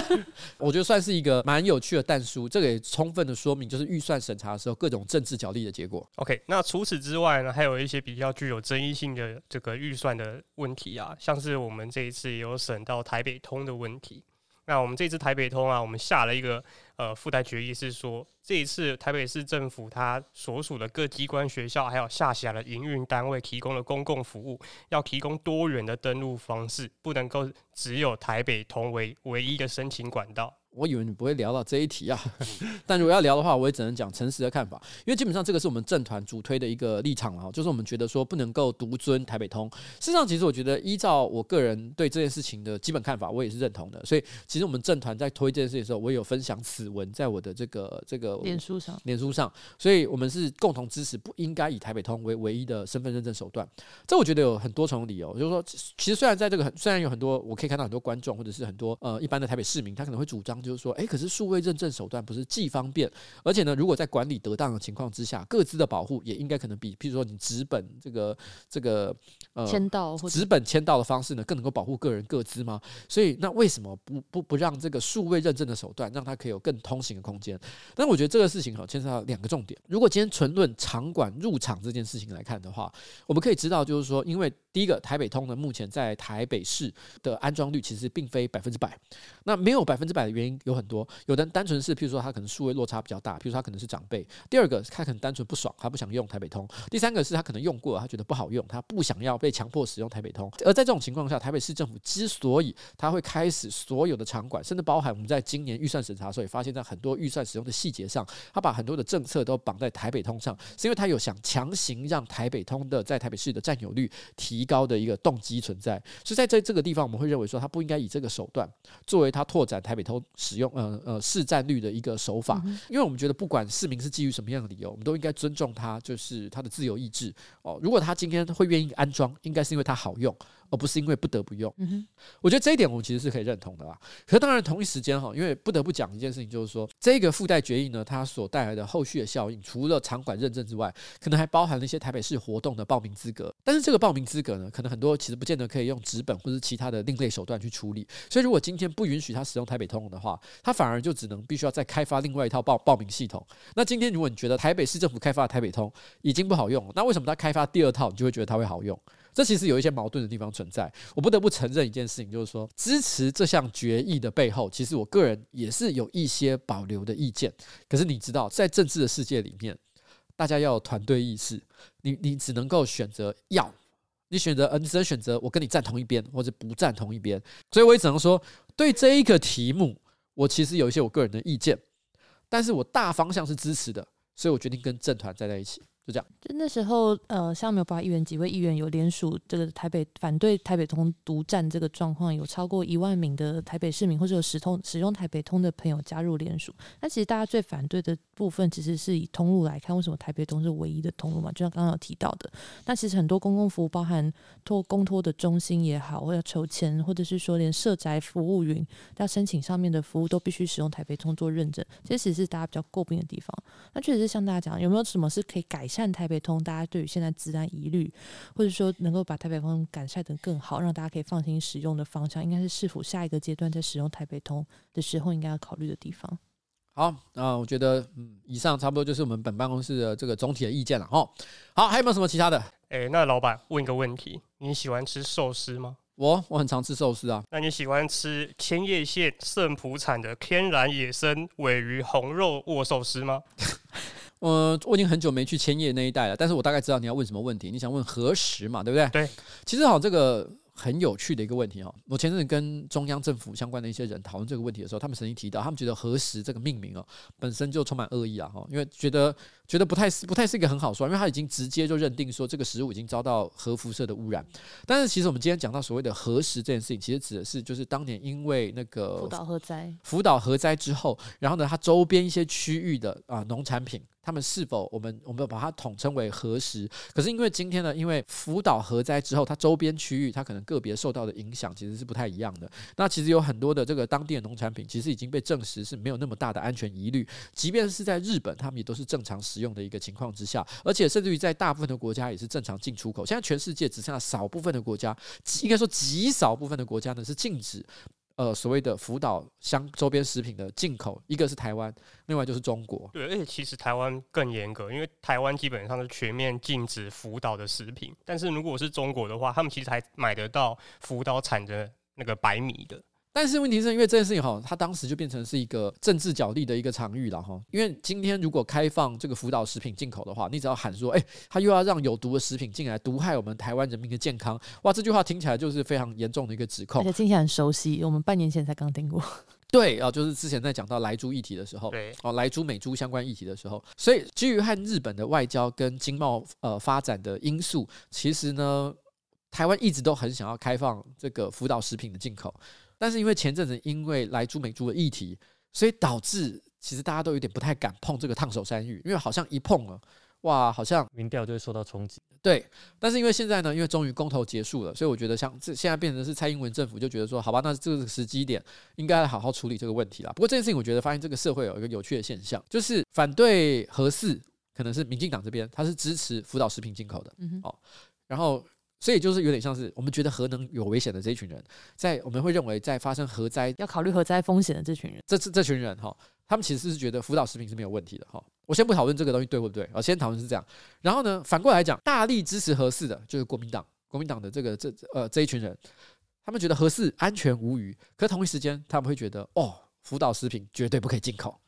我觉得算是一个蛮有趣的但书，这个也充分的说明，就是预算审查的时候各种政治角力的结果。OK，那除此之外呢，还有一些比较具有争议性的这个预算的问题啊，像是我们这一次也有审到台北通的问题。那我们这次台北通啊，我们下了一个呃附带决议，是说这一次台北市政府它所属的各机关、学校还有下辖的营运单位提供的公共服务，要提供多元的登录方式，不能够只有台北同为唯一的申请管道。我以为你不会聊到这一题啊，但如果要聊的话，我也只能讲诚实的看法，因为基本上这个是我们政团主推的一个立场了，就是我们觉得说不能够独尊台北通。事实上，其实我觉得依照我个人对这件事情的基本看法，我也是认同的。所以，其实我们政团在推这件事情的时候，我也有分享此文在我的这个这个脸书上，脸书上，所以我们是共同支持不应该以台北通为唯一的身份认证手段。这我觉得有很多重理由，就是说，其实虽然在这个很虽然有很多我可以看到很多观众或者是很多呃一般的台北市民，他可能会主张就是说，哎，可是数位认证手段不是既方便，而且呢，如果在管理得当的情况之下，各自的保护也应该可能比，譬如说你纸本这个这个呃签到或纸本签到的方式呢，更能够保护个人各自吗？所以那为什么不不不让这个数位认证的手段，让它可以有更通行的空间？但我觉得这个事情哈，牵涉到两个重点。如果今天纯论场馆入场这件事情来看的话，我们可以知道，就是说，因为第一个台北通呢，目前在台北市的安装率其实并非百分之百。那没有百分之百的原因有很多，有的单纯是，譬如说他可能数位落差比较大，譬如说他可能是长辈。第二个，他可能单纯不爽，他不想用台北通。第三个是他可能用过，他觉得不好用，他不想要被强迫使用台北通。而在这种情况下，台北市政府之所以他会开始所有的场馆，甚至包含我们在今年预算审查的时候也发现，在很多预算使用的细节上，他把很多的政策都绑在台北通上，是因为他有想强行让台北通的在台北市的占有率提高的一个动机存在。所以在这这个地方，我们会认为说，他不应该以这个手段作为他拓展台北通使用呃呃市占率的一个手法，因为我们觉得不管市民是基于什么样的理由，我们都应该尊重他，就是他的自由意志哦。如果他今天会愿意安装，应该是因为他好用。而不是因为不得不用，我觉得这一点我们其实是可以认同的啦。可是当然同一时间哈，因为不得不讲一件事情，就是说这个附带决议呢，它所带来的后续的效应，除了场馆认证之外，可能还包含了一些台北市活动的报名资格。但是这个报名资格呢，可能很多其实不见得可以用纸本或者其他的另类手段去处理。所以如果今天不允许他使用台北通的话，他反而就只能必须要再开发另外一套报报名系统。那今天如果你觉得台北市政府开发的台北通已经不好用了，那为什么他开发第二套，你就会觉得它会好用？这其实有一些矛盾的地方存在，我不得不承认一件事情，就是说支持这项决议的背后，其实我个人也是有一些保留的意见。可是你知道，在政治的世界里面，大家要有团队意识，你你只能够选择要，你选择，嗯，你只能选择我跟你站同一边，或者不站同一边。所以我也只能说，对这一个题目，我其实有一些我个人的意见，但是我大方向是支持的，所以我决定跟政团站在一起。就这样，就那时候，呃，像没有办法议员几位议员有联署这个台北反对台北通独占这个状况，有超过一万名的台北市民或者有使通使用台北通的朋友加入联署。那其实大家最反对的部分其实是以通路来看，为什么台北通是唯一的通路嘛？就像刚刚有提到的，那其实很多公共服务，包含托公托的中心也好，或者筹钱，或者是说连社宅服务云要申请上面的服务，都必须使用台北通做认证，这其实是大家比较诟病的地方。那确实是像大家讲，有没有什么是可以改善台北通？大家对于现在资安疑虑，或者说能够把台北通改善得更好，让大家可以放心使用的方向，应该是是否下一个阶段在使用台北通的时候应该要考虑的地方。好，那我觉得，嗯，以上差不多就是我们本办公室的这个总体的意见了哈。好，还有没有什么其他的？哎、欸，那老板问一个问题，你喜欢吃寿司吗？我我很常吃寿司啊。那你喜欢吃千叶县圣浦产的天然野生尾鱼红肉握寿司吗？呃，我已经很久没去千叶那一带了，但是我大概知道你要问什么问题，你想问何时嘛，对不对？对，其实好这个。很有趣的一个问题哈，我前阵子跟中央政府相关的一些人讨论这个问题的时候，他们曾经提到，他们觉得核实这个命名哦本身就充满恶意啊哈，因为觉得觉得不太是不太是一个很好说，因为他已经直接就认定说这个食物已经遭到核辐射的污染。但是其实我们今天讲到所谓的核食这件事情，其实指的是就是当年因为那个福岛核灾，福岛核灾之后，然后呢，它周边一些区域的啊农产品。他们是否我们我们把它统称为核食？可是因为今天呢，因为福岛核灾之后，它周边区域它可能个别受到的影响其实是不太一样的。那其实有很多的这个当地的农产品，其实已经被证实是没有那么大的安全疑虑。即便是在日本，他们也都是正常使使用的一个情况之下，而且甚至于在大部分的国家也是正常进出口。现在全世界只剩下少部分的国家，应该说极少部分的国家呢是禁止。呃，所谓的福岛相周边食品的进口，一个是台湾，另外就是中国。对，而且其实台湾更严格，因为台湾基本上是全面禁止福岛的食品。但是如果是中国的话，他们其实还买得到福岛产的那个白米的。但是问题是因为这件事情哈，它当时就变成是一个政治角力的一个场域了哈。因为今天如果开放这个福岛食品进口的话，你只要喊说，哎，他又要让有毒的食品进来，毒害我们台湾人民的健康，哇，这句话听起来就是非常严重的一个指控，而且听起来很熟悉，我们半年前才刚听过。对啊，就是之前在讲到莱猪议题的时候，对哦，莱猪美猪相关议题的时候，所以基于和日本的外交跟经贸呃发展的因素，其实呢，台湾一直都很想要开放这个福岛食品的进口。但是因为前阵子因为来猪美猪的议题，所以导致其实大家都有点不太敢碰这个烫手山芋，因为好像一碰了，哇，好像民调就会受到冲击。对，但是因为现在呢，因为终于公投结束了，所以我觉得像这现在变成是蔡英文政府就觉得说，好吧，那这个时机点应该好好处理这个问题了。不过这件事情，我觉得发现这个社会有一个有趣的现象，就是反对核四可能是民进党这边，他是支持福岛食品进口的，嗯哼，哦，然后。所以就是有点像是我们觉得核能有危险的这一群人，在我们会认为在发生核灾要考虑核灾风险的这群人，这这这群人哈，他们其实是觉得福岛食品是没有问题的哈。我先不讨论这个东西对不对啊，先讨论是这样。然后呢，反过来讲，大力支持核四的就是国民党，国民党的这个这呃这一群人，他们觉得核四安全无虞，可同一时间他们会觉得哦，福岛食品绝对不可以进口，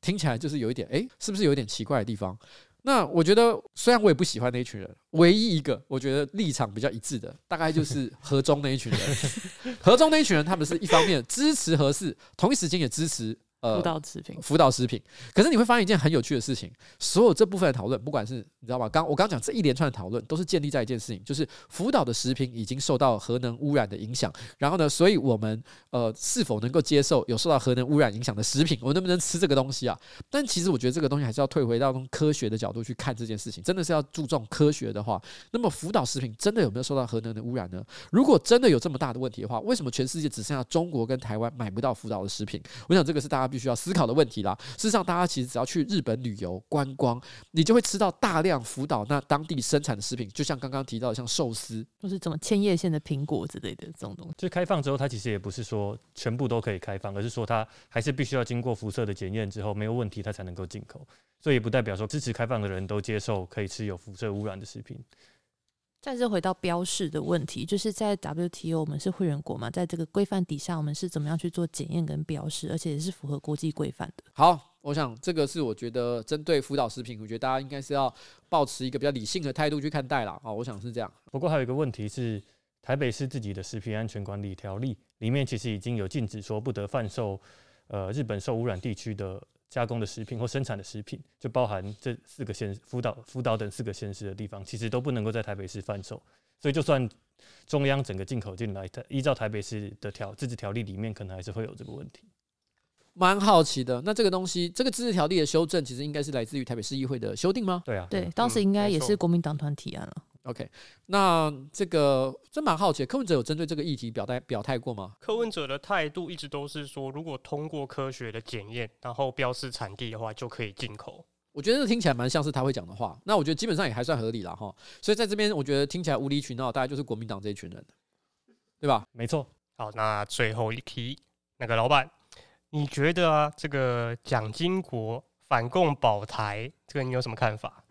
听起来就是有一点哎，是不是有一点奇怪的地方？那我觉得，虽然我也不喜欢那一群人，唯一一个我觉得立场比较一致的，大概就是河中那一群人。河中那一群人，他们是一方面支持何氏，同一时间也支持。呃，辅导食品，辅导食品。可是你会发现一件很有趣的事情，所有这部分的讨论，不管是你知道吗？刚我刚讲这一连串的讨论，都是建立在一件事情，就是福岛的食品已经受到核能污染的影响。然后呢，所以我们呃是否能够接受有受到核能污染影响的食品？我们能不能吃这个东西啊？但其实我觉得这个东西还是要退回到从科学的角度去看这件事情。真的是要注重科学的话，那么福岛食品真的有没有受到核能的污染呢？如果真的有这么大的问题的话，为什么全世界只剩下中国跟台湾买不到福岛的食品？我想这个是大家必须要思考的问题。啦，事实上，大家其实只要去日本旅游观光，你就会吃到大量福岛那当地生产的食品，就像刚刚提到，像寿司，或是怎么千叶县的苹果之类的这种东西。就开放之后，它其实也不是说全部都可以开放，而是说它还是必须要经过辐射的检验之后没有问题，它才能够进口。所以也不代表说支持开放的人都接受可以吃有辐射污染的食品。再次回到标示的问题，就是在 WTO 我们是会员国嘛，在这个规范底下，我们是怎么样去做检验跟标示，而且也是符合国际规范的。好，我想这个是我觉得针对福岛食品，我觉得大家应该是要保持一个比较理性的态度去看待啦。啊，我想是这样。不过还有一个问题是，台北市自己的食品安全管理条例里面其实已经有禁止说不得贩售，呃，日本受污染地区的。加工的食品或生产的食品，就包含这四个县福岛、福岛等四个县市的地方，其实都不能够在台北市贩售。所以，就算中央整个进口进来，依照台北市的条自治条例里面，可能还是会有这个问题。蛮好奇的。那这个东西，这个自治条例的修正，其实应该是来自于台北市议会的修订吗？对啊，对，当时应该也是国民党团提案了。OK，那这个真蛮好奇，柯文哲有针对这个议题表态表态过吗？柯文哲的态度一直都是说，如果通过科学的检验，然后标示产地的话，就可以进口。我觉得这听起来蛮像是他会讲的话。那我觉得基本上也还算合理了哈。所以在这边，我觉得听起来无理取闹，大概就是国民党这一群人，对吧？没错。好，那最后一题，那个老板，你觉得啊，这个蒋经国反共保台，这个你有什么看法？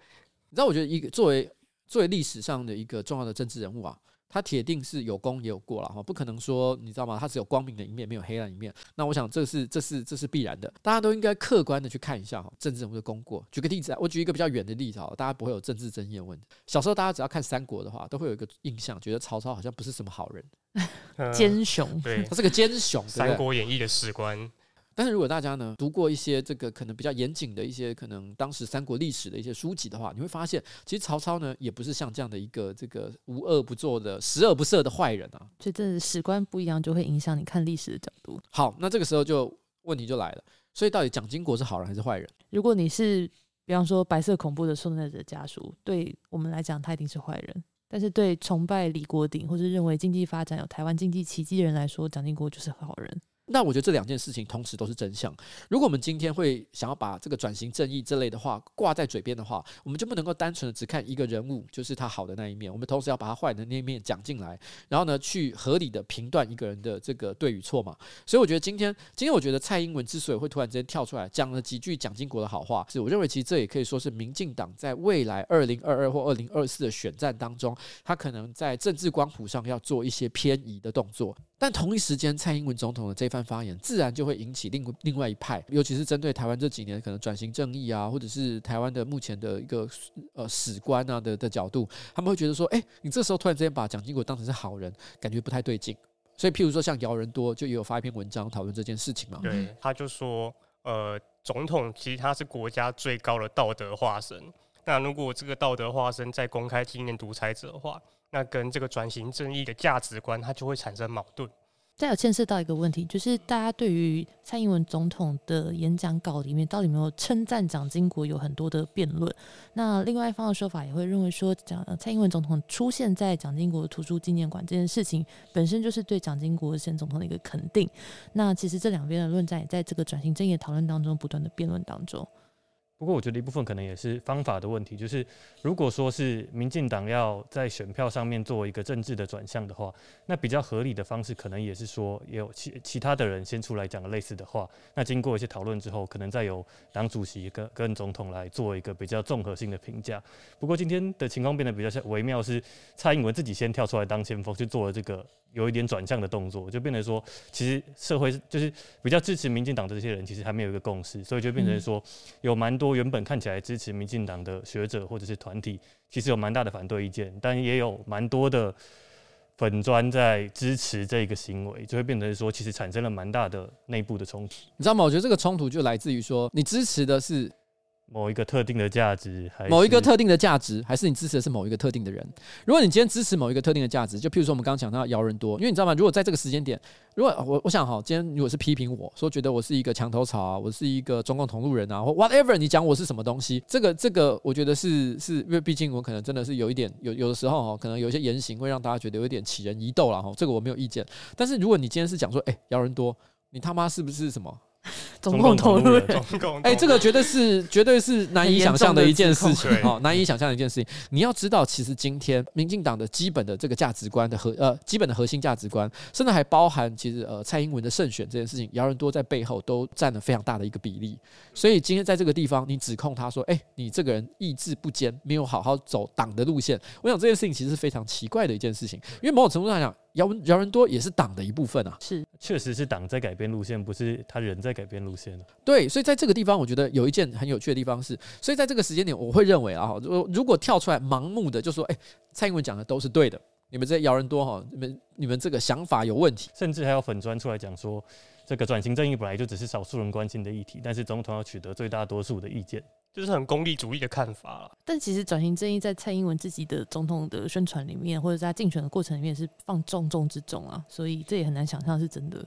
你知道，我觉得一个作为作为历史上的一个重要的政治人物啊，他铁定是有功也有过了哈，不可能说你知道吗？他只有光明的一面，没有黑暗一面。那我想这是这是这是必然的，大家都应该客观的去看一下哈，政治人物的功过。举个例子啊，我举一个比较远的例子啊，大家不会有政治争议的问题。小时候大家只要看三国的话，都会有一个印象，觉得曹操好像不是什么好人，奸雄，对，他是个奸雄，《三国演义》的史官。但是如果大家呢读过一些这个可能比较严谨的一些可能当时三国历史的一些书籍的话，你会发现，其实曹操呢也不是像这样的一个这个无恶不作的十恶不赦的坏人啊。所以这史观不一样，就会影响你看历史的角度。好，那这个时候就问题就来了，所以到底蒋经国是好人还是坏人？如果你是比方说白色恐怖的受难者家属，对我们来讲他一定是坏人，但是对崇拜李国鼎或是认为经济发展有台湾经济奇迹的人来说，蒋经国就是好人。那我觉得这两件事情同时都是真相。如果我们今天会想要把这个转型正义这类的话挂在嘴边的话，我们就不能够单纯的只看一个人物，就是他好的那一面。我们同时要把他坏的那一面讲进来，然后呢，去合理的评断一个人的这个对与错嘛。所以我觉得今天，今天我觉得蔡英文之所以会突然之间跳出来讲了几句蒋经国的好话，是我认为其实这也可以说是民进党在未来二零二二或二零二四的选战当中，他可能在政治光谱上要做一些偏移的动作。但同一时间，蔡英文总统的这番发言，自然就会引起另另外一派，尤其是针对台湾这几年可能转型正义啊，或者是台湾的目前的一个呃史观啊的的角度，他们会觉得说，哎，你这时候突然之间把蒋经国当成是好人，感觉不太对劲。所以，譬如说像姚人多就也有发一篇文章讨论这件事情嘛。对，他就说，呃，总统其实他是国家最高的道德化身。那如果这个道德化身在公开纪念独裁者的话，那跟这个转型正义的价值观，它就会产生矛盾。再有牵涉到一个问题，就是大家对于蔡英文总统的演讲稿里面到底有没有称赞蒋经国，有很多的辩论。那另外一方的说法也会认为说，蒋蔡英文总统出现在蒋经国图书纪念馆这件事情本身就是对蒋经国前总统的一个肯定。那其实这两边的论战也在这个转型正义的讨论当中不断的辩论当中。不过，我觉得一部分可能也是方法的问题，就是如果说是民进党要在选票上面做一个政治的转向的话，那比较合理的方式，可能也是说也有其其他的人先出来讲了类似的话，那经过一些讨论之后，可能再由党主席跟跟总统来做一个比较综合性的评价。不过今天的情况变得比较像微妙，是蔡英文自己先跳出来当先锋去做了这个。有一点转向的动作，就变成说，其实社会就是比较支持民进党的这些人，其实还没有一个共识，所以就变成说，有蛮多原本看起来支持民进党的学者或者是团体，其实有蛮大的反对意见，但也有蛮多的粉砖在支持这个行为，就会变成说，其实产生了蛮大的内部的冲突。你知道吗？我觉得这个冲突就来自于说，你支持的是。某一个特定的价值，还是某一个特定的价值，还是你支持的是某一个特定的人？如果你今天支持某一个特定的价值，就譬如说我们刚刚讲到姚人多，因为你知道吗？如果在这个时间点，如果我我想哈，今天如果是批评我说觉得我是一个墙头草啊，我是一个中共同路人啊，或 whatever，你讲我是什么东西，这个这个，我觉得是是因为毕竟我可能真的是有一点有有的时候哈，可能有一些言行会让大家觉得有一点起人疑窦了哈，这个我没有意见。但是如果你今天是讲说，哎，姚人多，你他妈是不是什么？中共投入人，哎，这个绝对是绝对是难以想象的一件事情哦，难以想象的一件事情。你要知道，其实今天民进党的基本的这个价值观的核呃，基本的核心价值观，甚至还包含其实呃蔡英文的胜选这件事情，姚人多在背后都占了非常大的一个比例。所以今天在这个地方，你指控他说，哎，你这个人意志不坚，没有好好走党的路线。我想这件事情其实是非常奇怪的一件事情，因为某种程度上讲。姚文姚人多也是党的一部分啊，是，确实是党在改变路线，不是他人在改变路线。对，所以在这个地方，我觉得有一件很有趣的地方是，所以在这个时间点，我会认为啊，如如果跳出来盲目的就说，哎，蔡英文讲的都是对的，你们这些姚人多哈，你们你们这个想法有问题，甚至还有粉砖出来讲说，这个转型正义本来就只是少数人关心的议题，但是总统要取得最大多数的意见。就是很功利主义的看法了，但其实转型正义在蔡英文自己的总统的宣传里面，或者在竞选的过程里面是放重中之重啊，所以这也很难想象是真的。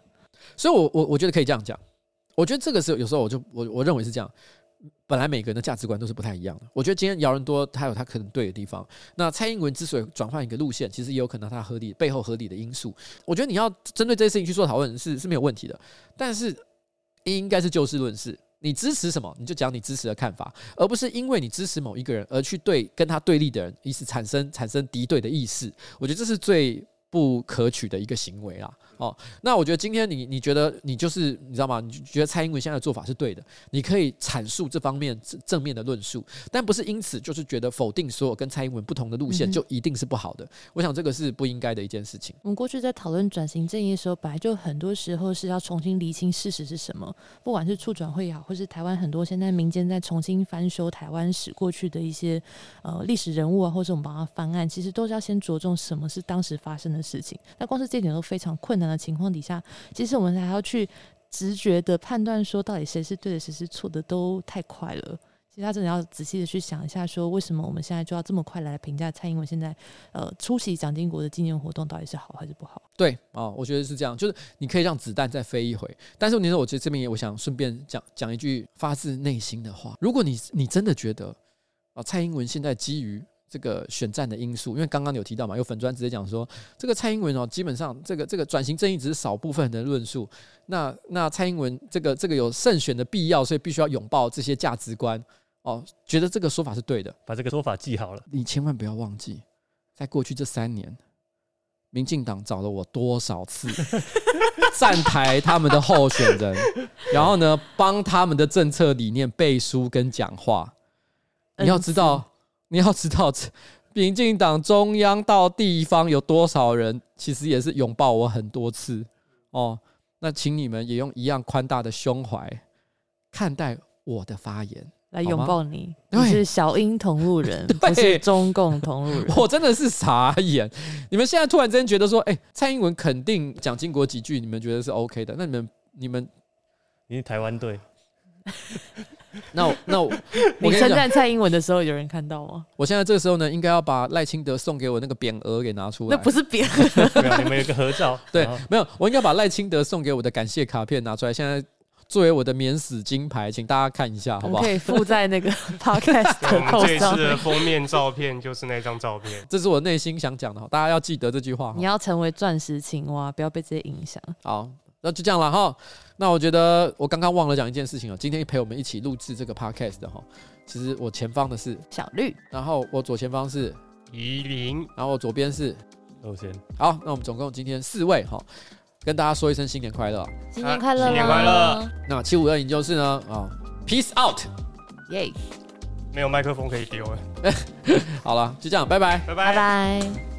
所以我，我我我觉得可以这样讲，我觉得这个是有时候我就我我认为是这样。本来每个人的价值观都是不太一样的。我觉得今天姚人多他有他可能对的地方。那蔡英文之所以转换一个路线，其实也有可能他合理背后合理的因素。我觉得你要针对这些事情去做讨论是是没有问题的。但是应该是就事论事，你支持什么你就讲你支持的看法，而不是因为你支持某一个人而去对跟他对立的人，以此产生产生敌对的意识。我觉得这是最不可取的一个行为啦。哦，那我觉得今天你你觉得你就是你知道吗？你觉得蔡英文现在的做法是对的，你可以阐述这方面正面的论述，但不是因此就是觉得否定所有跟蔡英文不同的路线就一定是不好的。我想这个是不应该的一件事情。我们过去在讨论转型正义的时候，本来就很多时候是要重新厘清事实是什么，不管是促转会也好，或是台湾很多现在民间在重新翻修台湾史过去的一些呃历史人物啊，或者我们帮他翻案，其实都是要先着重什么是当时发生的事情。那光是这点都非常困难的情况底下。其实我们还要去直觉的判断说，到底谁是对的，谁是错的，都太快了。其实他真的要仔细的去想一下，说为什么我们现在就要这么快来评价蔡英文现在呃出席蒋经国的纪念活动到底是好还是不好？对啊、我觉得是这样，就是你可以让子弹再飞一回。但是你说，我觉得这边也我想顺便讲讲一句发自内心的话：如果你你真的觉得啊、蔡英文现在基于这个选战的因素，因为刚刚有提到嘛，有粉专直接讲说，这个蔡英文哦，基本上这个这个转型正义只是少部分人的论述。那那蔡英文这个这个有胜选的必要，所以必须要拥抱这些价值观哦，觉得这个说法是对的，把这个说法记好了。你千万不要忘记，在过去这三年，民进党找了我多少次 站台他们的候选人，然后呢，帮他们的政策理念背书跟讲话。你要知道。你要知道，民进党中央到地方有多少人，其实也是拥抱我很多次哦。那请你们也用一样宽大的胸怀看待我的发言，来拥抱你。你是小英同路人，不是中共同路人。我真的是傻眼。你们现在突然之间觉得说，哎，蔡英文肯定蒋经国几句，你们觉得是 OK 的？那你们，你们，你是台湾队。那 我那我，你称赞蔡英文的时候，有人看到吗？我现在这个时候呢，应该要把赖清德送给我那个匾额给拿出来。那不是匾额，你们有个合照。对，没有，我应该把赖清德送给我的感谢卡片拿出来，现在作为我的免死金牌，请大家看一下，好不好？可以附在那个 podcast 的后面。这次的封面照片就是那张照片，这是我内心想讲的，大家要记得这句话。你要成为钻石青蛙，不要被这些影响。好。那就这样了哈。那我觉得我刚刚忘了讲一件事情哦。今天陪我们一起录制这个 podcast 的哈，其实我前方的是小绿，然后我左前方是宜林，然后我左边是欧贤。好，那我们总共今天四位哈，跟大家说一声新年快乐，新年快乐，新年快乐。那七五二研究室呢？啊，peace out，耶，没有麦克风可以丢了。好了，就这样，拜拜，拜拜，拜拜。